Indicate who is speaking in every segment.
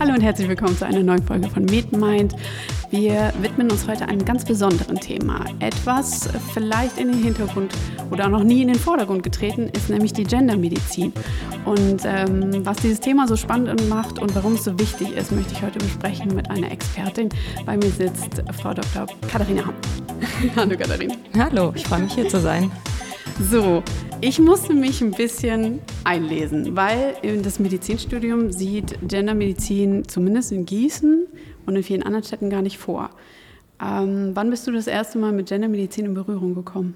Speaker 1: Hallo und herzlich willkommen zu einer neuen Folge von MedMind. Wir widmen uns heute einem ganz besonderen Thema. Etwas vielleicht in den Hintergrund oder auch noch nie in den Vordergrund getreten ist, nämlich die Gendermedizin. Und ähm, was dieses Thema so spannend macht und warum es so wichtig ist, möchte ich heute besprechen mit einer Expertin. Bei mir sitzt Frau Dr. Katharina Hamm.
Speaker 2: Hallo Katharina. Hallo, ich freue mich hier zu sein.
Speaker 1: So, ich musste mich ein bisschen einlesen, weil das Medizinstudium sieht Gendermedizin zumindest in Gießen und in vielen anderen Städten gar nicht vor. Ähm, wann bist du das erste Mal mit Gendermedizin in Berührung gekommen?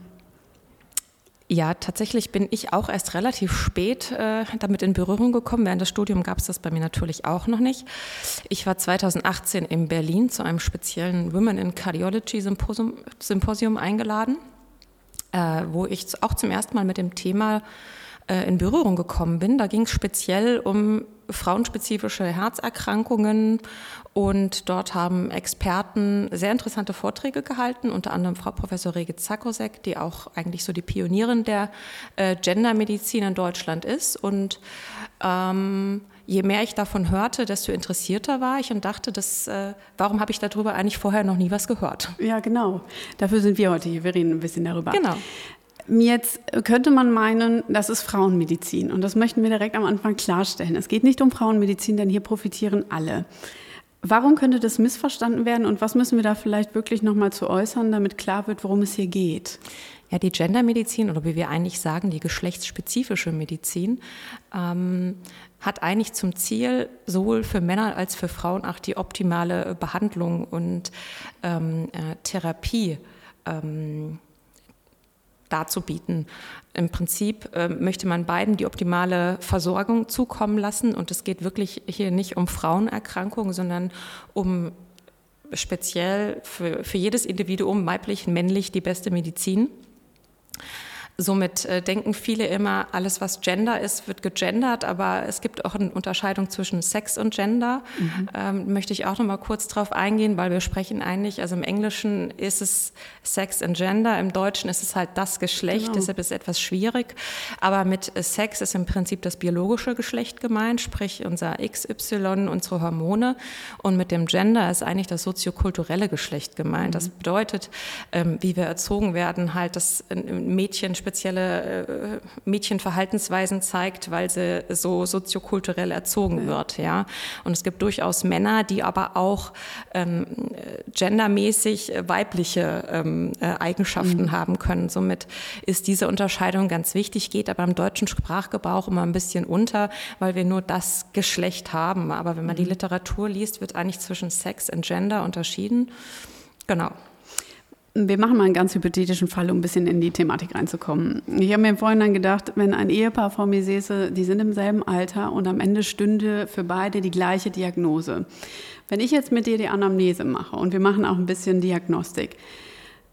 Speaker 2: Ja, tatsächlich bin ich auch erst relativ spät äh, damit in Berührung gekommen. Während des Studiums gab es das bei mir natürlich auch noch nicht. Ich war 2018 in Berlin zu einem speziellen Women in Cardiology Symposium, Symposium eingeladen äh, wo ich auch zum ersten Mal mit dem Thema äh, in Berührung gekommen bin. Da ging es speziell um frauenspezifische Herzerkrankungen und dort haben Experten sehr interessante Vorträge gehalten, unter anderem Frau Professor Rege Zakosek, die auch eigentlich so die Pionierin der äh, Gendermedizin in Deutschland ist. Und ähm, je mehr ich davon hörte, desto interessierter war ich und dachte, das, äh, warum habe ich darüber eigentlich vorher noch nie was gehört?
Speaker 1: Ja, genau. Dafür sind wir heute hier. Wir reden ein bisschen darüber.
Speaker 2: Genau.
Speaker 1: Jetzt könnte man meinen, das ist Frauenmedizin. Und das möchten wir direkt am Anfang klarstellen. Es geht nicht um Frauenmedizin, denn hier profitieren alle. Warum könnte das missverstanden werden und was müssen wir da vielleicht wirklich nochmal zu äußern, damit klar wird, worum es hier geht?
Speaker 2: Ja, die Gendermedizin oder wie wir eigentlich sagen, die geschlechtsspezifische Medizin ähm, hat eigentlich zum Ziel, sowohl für Männer als für Frauen auch die optimale Behandlung und ähm, äh, Therapie ähm, darzubieten. Im Prinzip äh, möchte man beiden die optimale Versorgung zukommen lassen und es geht wirklich hier nicht um Frauenerkrankungen, sondern um speziell für, für jedes Individuum, weiblich, männlich, die beste Medizin. Somit äh, denken viele immer, alles was Gender ist, wird gegendert, aber es gibt auch eine Unterscheidung zwischen Sex und Gender. Mhm. Ähm, möchte ich auch noch mal kurz drauf eingehen, weil wir sprechen eigentlich, also im Englischen ist es Sex and Gender, im Deutschen ist es halt das Geschlecht, genau. deshalb ist es etwas schwierig. Aber mit Sex ist im Prinzip das biologische Geschlecht gemeint, sprich unser XY, unsere Hormone. Und mit dem Gender ist eigentlich das soziokulturelle Geschlecht gemeint. Mhm. Das bedeutet, ähm, wie wir erzogen werden, halt, dass ein Mädchen spezielle äh, Mädchenverhaltensweisen zeigt, weil sie so soziokulturell erzogen wird. Ja? Und es gibt durchaus Männer, die aber auch ähm, gendermäßig weibliche ähm, äh, Eigenschaften mhm. haben können. Somit ist diese Unterscheidung ganz wichtig, geht aber im deutschen Sprachgebrauch immer ein bisschen unter, weil wir nur das Geschlecht haben. Aber wenn man mhm. die Literatur liest, wird eigentlich zwischen Sex und Gender unterschieden. Genau.
Speaker 1: Wir machen mal einen ganz hypothetischen Fall, um ein bisschen in die Thematik reinzukommen. Ich habe mir vorhin dann gedacht, wenn ein Ehepaar vor mir säße, die sind im selben Alter und am Ende stünde für beide die gleiche Diagnose. Wenn ich jetzt mit dir die Anamnese mache und wir machen auch ein bisschen Diagnostik,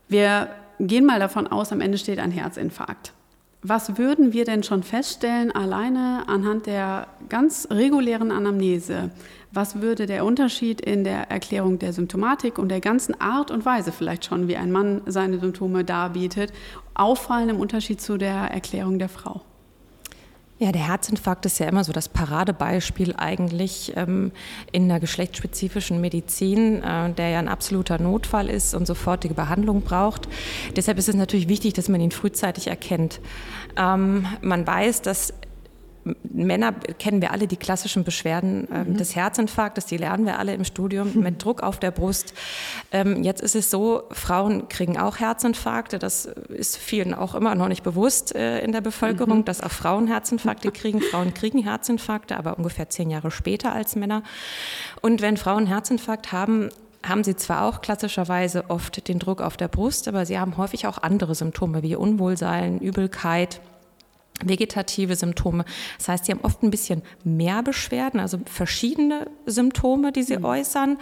Speaker 1: wir gehen mal davon aus, am Ende steht ein Herzinfarkt. Was würden wir denn schon feststellen, alleine anhand der ganz regulären Anamnese? Was würde der Unterschied in der Erklärung der Symptomatik und der ganzen Art und Weise vielleicht schon, wie ein Mann seine Symptome darbietet, auffallen im Unterschied zu der Erklärung der Frau?
Speaker 2: Ja, der Herzinfarkt ist ja immer so das Paradebeispiel eigentlich ähm, in der geschlechtsspezifischen Medizin, äh, der ja ein absoluter Notfall ist und sofortige Behandlung braucht. Deshalb ist es natürlich wichtig, dass man ihn frühzeitig erkennt. Ähm, man weiß, dass Männer kennen wir alle die klassischen Beschwerden äh, mhm. des Herzinfarktes, die lernen wir alle im Studium mhm. mit Druck auf der Brust. Ähm, jetzt ist es so, Frauen kriegen auch Herzinfarkte. Das ist vielen auch immer noch nicht bewusst äh, in der Bevölkerung, mhm. dass auch Frauen Herzinfarkte kriegen. Frauen kriegen Herzinfarkte, aber ungefähr zehn Jahre später als Männer. Und wenn Frauen Herzinfarkt haben, haben sie zwar auch klassischerweise oft den Druck auf der Brust, aber sie haben häufig auch andere Symptome wie Unwohlsein, Übelkeit, vegetative Symptome. Das heißt, sie haben oft ein bisschen mehr Beschwerden, also verschiedene Symptome, die sie mhm. äußern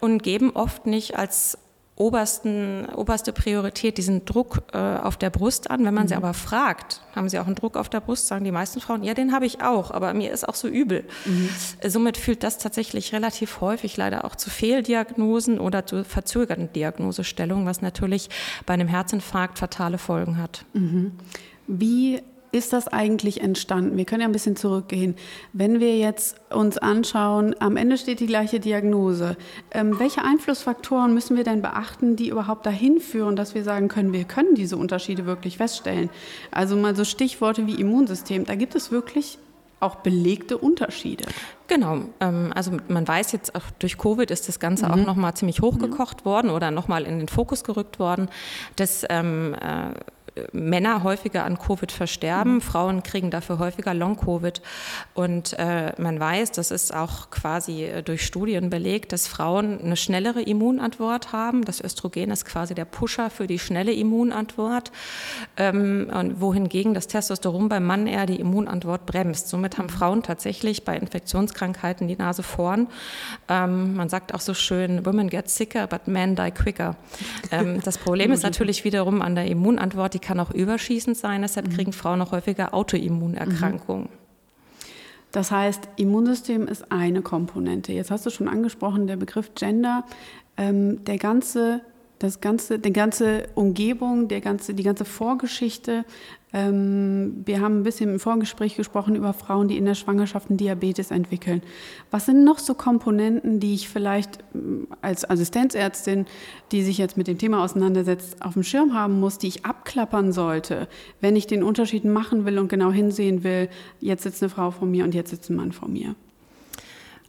Speaker 2: und geben oft nicht als obersten, oberste Priorität diesen Druck äh, auf der Brust an. Wenn man mhm. sie aber fragt, haben sie auch einen Druck auf der Brust, sagen die meisten Frauen, ja, den habe ich auch, aber mir ist auch so übel. Mhm. Somit führt das tatsächlich relativ häufig leider auch zu Fehldiagnosen oder zu verzögerten Diagnosestellungen, was natürlich bei einem Herzinfarkt fatale Folgen hat.
Speaker 1: Mhm. Wie ist das eigentlich entstanden? Wir können ja ein bisschen zurückgehen. Wenn wir jetzt uns anschauen, am Ende steht die gleiche Diagnose. Ähm, welche Einflussfaktoren müssen wir denn beachten, die überhaupt dahin führen, dass wir sagen können, wir können diese Unterschiede wirklich feststellen? Also mal so Stichworte wie Immunsystem. Da gibt es wirklich auch belegte Unterschiede.
Speaker 2: Genau, ähm, also man weiß jetzt, auch durch Covid ist das Ganze mhm. auch nochmal ziemlich hochgekocht mhm. worden oder nochmal in den Fokus gerückt worden, dass ähm, äh, Männer häufiger an Covid versterben, mhm. Frauen kriegen dafür häufiger Long-Covid. Und äh, man weiß, das ist auch quasi äh, durch Studien belegt, dass Frauen eine schnellere Immunantwort haben. Das Östrogen ist quasi der Pusher für die schnelle Immunantwort, ähm, und wohingegen das Testosteron beim Mann eher die Immunantwort bremst. Somit haben Frauen tatsächlich bei Infektionskrankheiten die Nase vorn. Ähm, man sagt auch so schön, Women get sicker, but men die quicker. Ähm, das Problem ist natürlich wiederum an der Immunantwort, die kann auch überschießend sein, deshalb kriegen mhm. Frauen auch häufiger Autoimmunerkrankungen.
Speaker 1: Das heißt, Immunsystem ist eine Komponente. Jetzt hast du schon angesprochen, der Begriff Gender. Ähm, der ganze das ganze, die ganze Umgebung, der ganze, die ganze Vorgeschichte. Ähm, wir haben ein bisschen im Vorgespräch gesprochen über Frauen, die in der Schwangerschaft einen Diabetes entwickeln. Was sind noch so Komponenten, die ich vielleicht ähm, als Assistenzärztin, die sich jetzt mit dem Thema auseinandersetzt, auf dem Schirm haben muss, die ich abklappern sollte, wenn ich den Unterschied machen will und genau hinsehen will, jetzt sitzt eine Frau vor mir und jetzt sitzt ein Mann vor mir?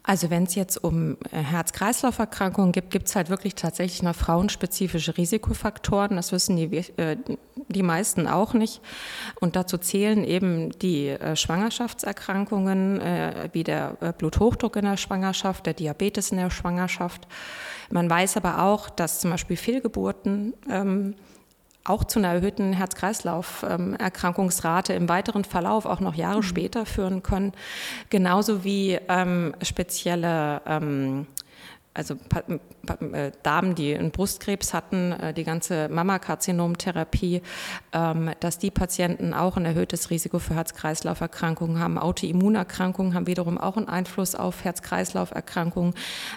Speaker 2: Also wenn es jetzt um äh, Herz-Kreislauf-Erkrankungen gibt, gibt es halt wirklich tatsächlich noch frauenspezifische Risikofaktoren. Das wissen die, äh, die meisten auch nicht. Und dazu zählen eben die äh, Schwangerschaftserkrankungen, wie der Bluthochdruck in der Schwangerschaft, der Diabetes in der Schwangerschaft. Man weiß aber auch, dass zum Beispiel Fehlgeburten ähm, auch zu einer erhöhten Herz-Kreislauf-Erkrankungsrate im weiteren Verlauf auch noch Jahre mhm. später führen können. Genauso wie ähm, spezielle ähm, also äh, Damen, die einen Brustkrebs hatten, äh, die ganze Mammakarzinomtherapie, ähm, dass die Patienten auch ein erhöhtes Risiko für Herz-Kreislauf-Erkrankungen haben. Autoimmunerkrankungen haben wiederum auch einen Einfluss auf Herz-Kreislauf-Erkrankungen.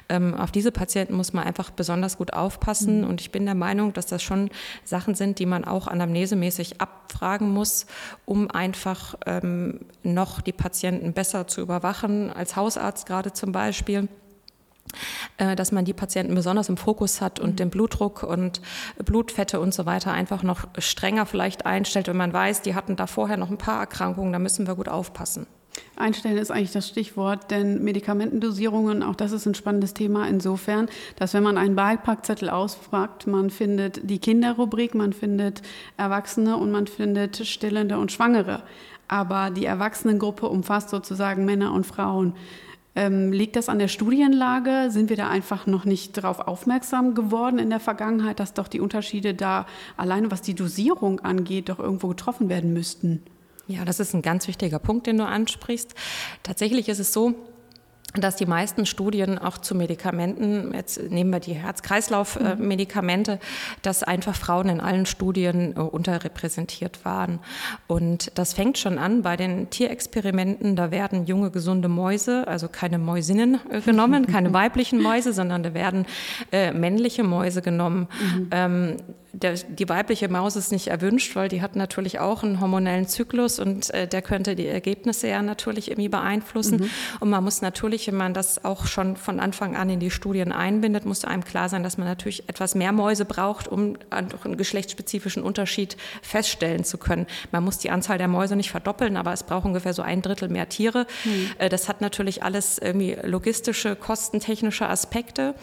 Speaker 2: Ähm, auf diese Patienten muss man einfach besonders gut aufpassen. Mhm. Und ich bin der Meinung, dass das schon Sachen sind, die man auch anamnesemäßig abfragen muss, um einfach ähm, noch die Patienten besser zu überwachen, als Hausarzt gerade zum Beispiel. Äh, dass man die Patienten besonders im Fokus hat und mhm. den Blutdruck und Blutfette und so weiter einfach noch strenger vielleicht einstellt, wenn man weiß, die hatten da vorher noch ein paar Erkrankungen, da müssen wir gut aufpassen.
Speaker 1: Einstellen ist eigentlich das Stichwort, denn Medikamentendosierungen, auch das ist ein spannendes Thema insofern, dass wenn man einen Beipackzettel ausfragt, man findet die Kinderrubrik, man findet Erwachsene und man findet Stillende und Schwangere. Aber die Erwachsenengruppe umfasst sozusagen Männer und Frauen. Ähm, liegt das an der Studienlage? Sind wir da einfach noch nicht darauf aufmerksam geworden in der Vergangenheit, dass doch die Unterschiede da alleine was die Dosierung angeht, doch irgendwo getroffen werden müssten?
Speaker 2: Ja, das ist ein ganz wichtiger Punkt, den du ansprichst. Tatsächlich ist es so, dass die meisten Studien auch zu Medikamenten, jetzt nehmen wir die Herz-Kreislauf-Medikamente, dass einfach Frauen in allen Studien äh, unterrepräsentiert waren. Und das fängt schon an bei den Tierexperimenten. Da werden junge, gesunde Mäuse, also keine Mäusinnen äh, genommen, keine weiblichen Mäuse, sondern da werden äh, männliche Mäuse genommen. Mhm. Ähm, der, die weibliche Maus ist nicht erwünscht, weil die hat natürlich auch einen hormonellen Zyklus und äh, der könnte die Ergebnisse ja natürlich irgendwie beeinflussen. Mhm. Und man muss natürlich, wenn man das auch schon von Anfang an in die Studien einbindet, muss einem klar sein, dass man natürlich etwas mehr Mäuse braucht, um einen geschlechtsspezifischen Unterschied feststellen zu können. Man muss die Anzahl der Mäuse nicht verdoppeln, aber es braucht ungefähr so ein Drittel mehr Tiere. Mhm. Äh, das hat natürlich alles irgendwie logistische, kostentechnische Aspekte.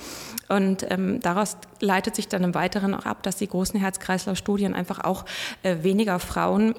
Speaker 2: Und ähm, daraus leitet sich dann im Weiteren auch ab, dass die großen Herz-Kreislauf-Studien einfach auch äh, weniger Frauen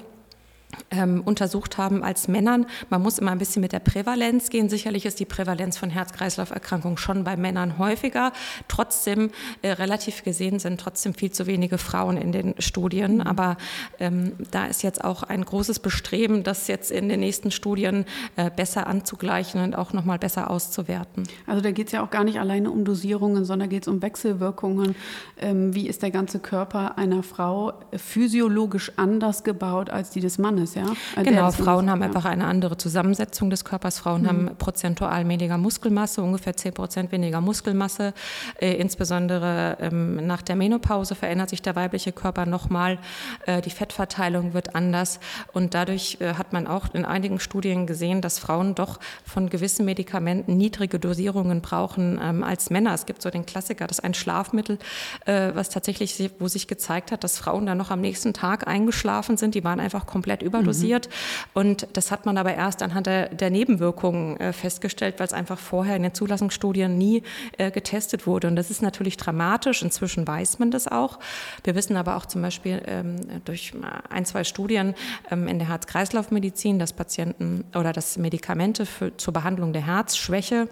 Speaker 2: ähm, untersucht haben als Männern. Man muss immer ein bisschen mit der Prävalenz gehen. Sicherlich ist die Prävalenz von Herz-Kreislauf-Erkrankungen schon bei Männern häufiger. Trotzdem, äh, relativ gesehen, sind trotzdem viel zu wenige Frauen in den Studien. Mhm. Aber ähm, da ist jetzt auch ein großes Bestreben, das jetzt in den nächsten Studien äh, besser anzugleichen und auch nochmal besser auszuwerten.
Speaker 1: Also da geht es ja auch gar nicht alleine um Dosierungen, sondern geht es um Wechselwirkungen. Ähm, wie ist der ganze Körper einer Frau physiologisch anders gebaut als die des Mannes? Mannes, ja?
Speaker 2: Äh, genau, Frauen haben ja. einfach eine andere Zusammensetzung des Körpers. Frauen mhm. haben prozentual weniger Muskelmasse, ungefähr 10 Prozent weniger Muskelmasse. Äh, insbesondere ähm, nach der Menopause verändert sich der weibliche Körper nochmal. Äh, die Fettverteilung wird anders. Und dadurch äh, hat man auch in einigen Studien gesehen, dass Frauen doch von gewissen Medikamenten niedrige Dosierungen brauchen ähm, als Männer. Es gibt so den Klassiker, das ist ein Schlafmittel, äh, was tatsächlich, wo sich gezeigt hat, dass Frauen dann noch am nächsten Tag eingeschlafen sind. Die waren einfach komplett überdosiert. Mhm. Und das hat man aber erst anhand der, der Nebenwirkungen äh, festgestellt, weil es einfach vorher in den Zulassungsstudien nie äh, getestet wurde. Und das ist natürlich dramatisch. Inzwischen weiß man das auch. Wir wissen aber auch zum Beispiel ähm, durch ein, zwei Studien ähm, in der Herz-Kreislauf-Medizin, dass Patienten oder dass Medikamente für, zur Behandlung der Herzschwäche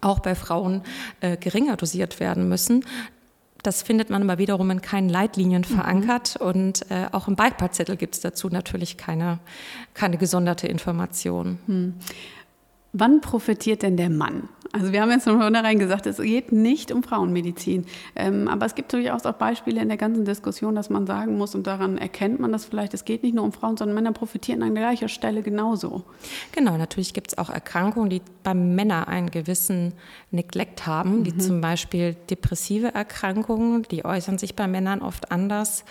Speaker 2: auch bei Frauen äh, geringer dosiert werden müssen. Das findet man aber wiederum in keinen Leitlinien mhm. verankert mhm. und äh, auch im Beipackzettel gibt es dazu natürlich keine, keine gesonderte Information. Mhm.
Speaker 1: Wann profitiert denn der Mann? Also wir haben jetzt von vornherein gesagt, es geht nicht um Frauenmedizin. Ähm, aber es gibt durchaus auch Beispiele in der ganzen Diskussion, dass man sagen muss, und daran erkennt man das vielleicht, es geht nicht nur um Frauen, sondern Männer profitieren an gleicher Stelle genauso.
Speaker 2: Genau, natürlich gibt es auch Erkrankungen, die beim Männer einen gewissen Neglect haben, mhm. wie zum Beispiel depressive Erkrankungen, die äußern sich bei Männern oft anders.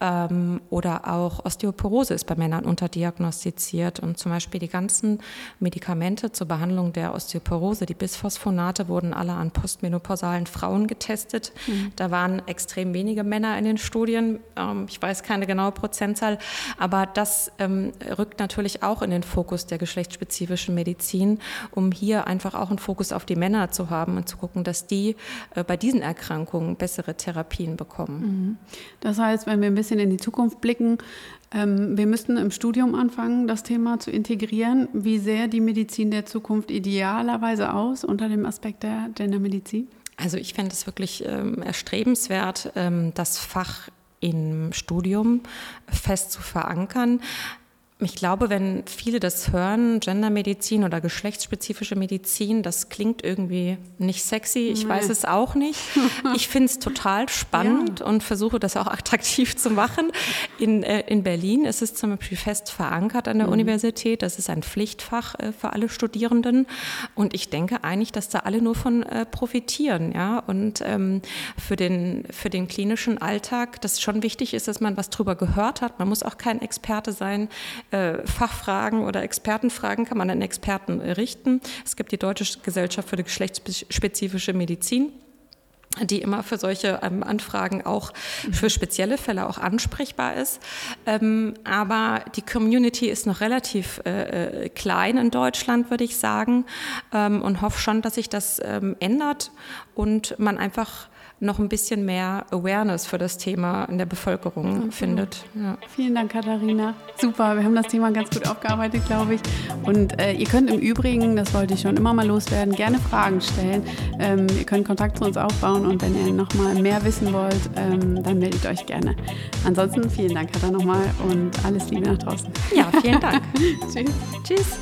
Speaker 2: Ähm, oder auch Osteoporose ist bei Männern unterdiagnostiziert. Und zum Beispiel die ganzen Medikamente zur Behandlung der Osteoporose, die Bisphosphonate, wurden alle an postmenopausalen Frauen getestet. Mhm. Da waren extrem wenige Männer in den Studien. Ähm, ich weiß keine genaue Prozentzahl, aber das ähm, rückt natürlich auch in den Fokus der geschlechtsspezifischen Medizin, um hier einfach auch einen Fokus auf die Männer zu haben und zu gucken, dass die äh, bei diesen Erkrankungen bessere Therapien bekommen. Mhm.
Speaker 1: Das heißt, wenn wir ein bisschen bisschen in die Zukunft blicken. Ähm, wir müssten im Studium anfangen, das Thema zu integrieren. Wie sähe die Medizin der Zukunft idealerweise aus unter dem Aspekt der Gendermedizin?
Speaker 2: Also ich fände es wirklich ähm, erstrebenswert, ähm, das Fach im Studium fest zu verankern. Ich glaube, wenn viele das hören, Gendermedizin oder geschlechtsspezifische Medizin, das klingt irgendwie nicht sexy. Ich nee. weiß es auch nicht. Ich finde es total spannend ja. und versuche das auch attraktiv zu machen. In, äh, in Berlin ist es zum Beispiel fest verankert an der mhm. Universität. Das ist ein Pflichtfach äh, für alle Studierenden. Und ich denke eigentlich, dass da alle nur von äh, profitieren. Ja? Und ähm, für, den, für den klinischen Alltag, das schon wichtig ist, dass man was drüber gehört hat. Man muss auch kein Experte sein Fachfragen oder Expertenfragen kann man an Experten richten. Es gibt die Deutsche Gesellschaft für die geschlechtsspezifische Medizin die immer für solche ähm, Anfragen auch für spezielle Fälle auch ansprechbar ist. Ähm, aber die Community ist noch relativ äh, äh klein in Deutschland, würde ich sagen, ähm, und hoffe schon, dass sich das ähm, ändert und man einfach noch ein bisschen mehr Awareness für das Thema in der Bevölkerung mhm. findet.
Speaker 1: Ja. Vielen Dank, Katharina. Super, wir haben das Thema ganz gut aufgearbeitet, glaube ich. Und äh, ihr könnt im Übrigen, das wollte ich schon immer mal loswerden, gerne Fragen stellen. Ähm, ihr könnt Kontakt zu uns aufbauen und wenn ihr noch mal mehr wissen wollt, ähm, dann meldet euch gerne. Ansonsten vielen Dank, Katha, nochmal und alles Liebe nach draußen.
Speaker 2: Ja, vielen Dank. Tschüss. Tschüss.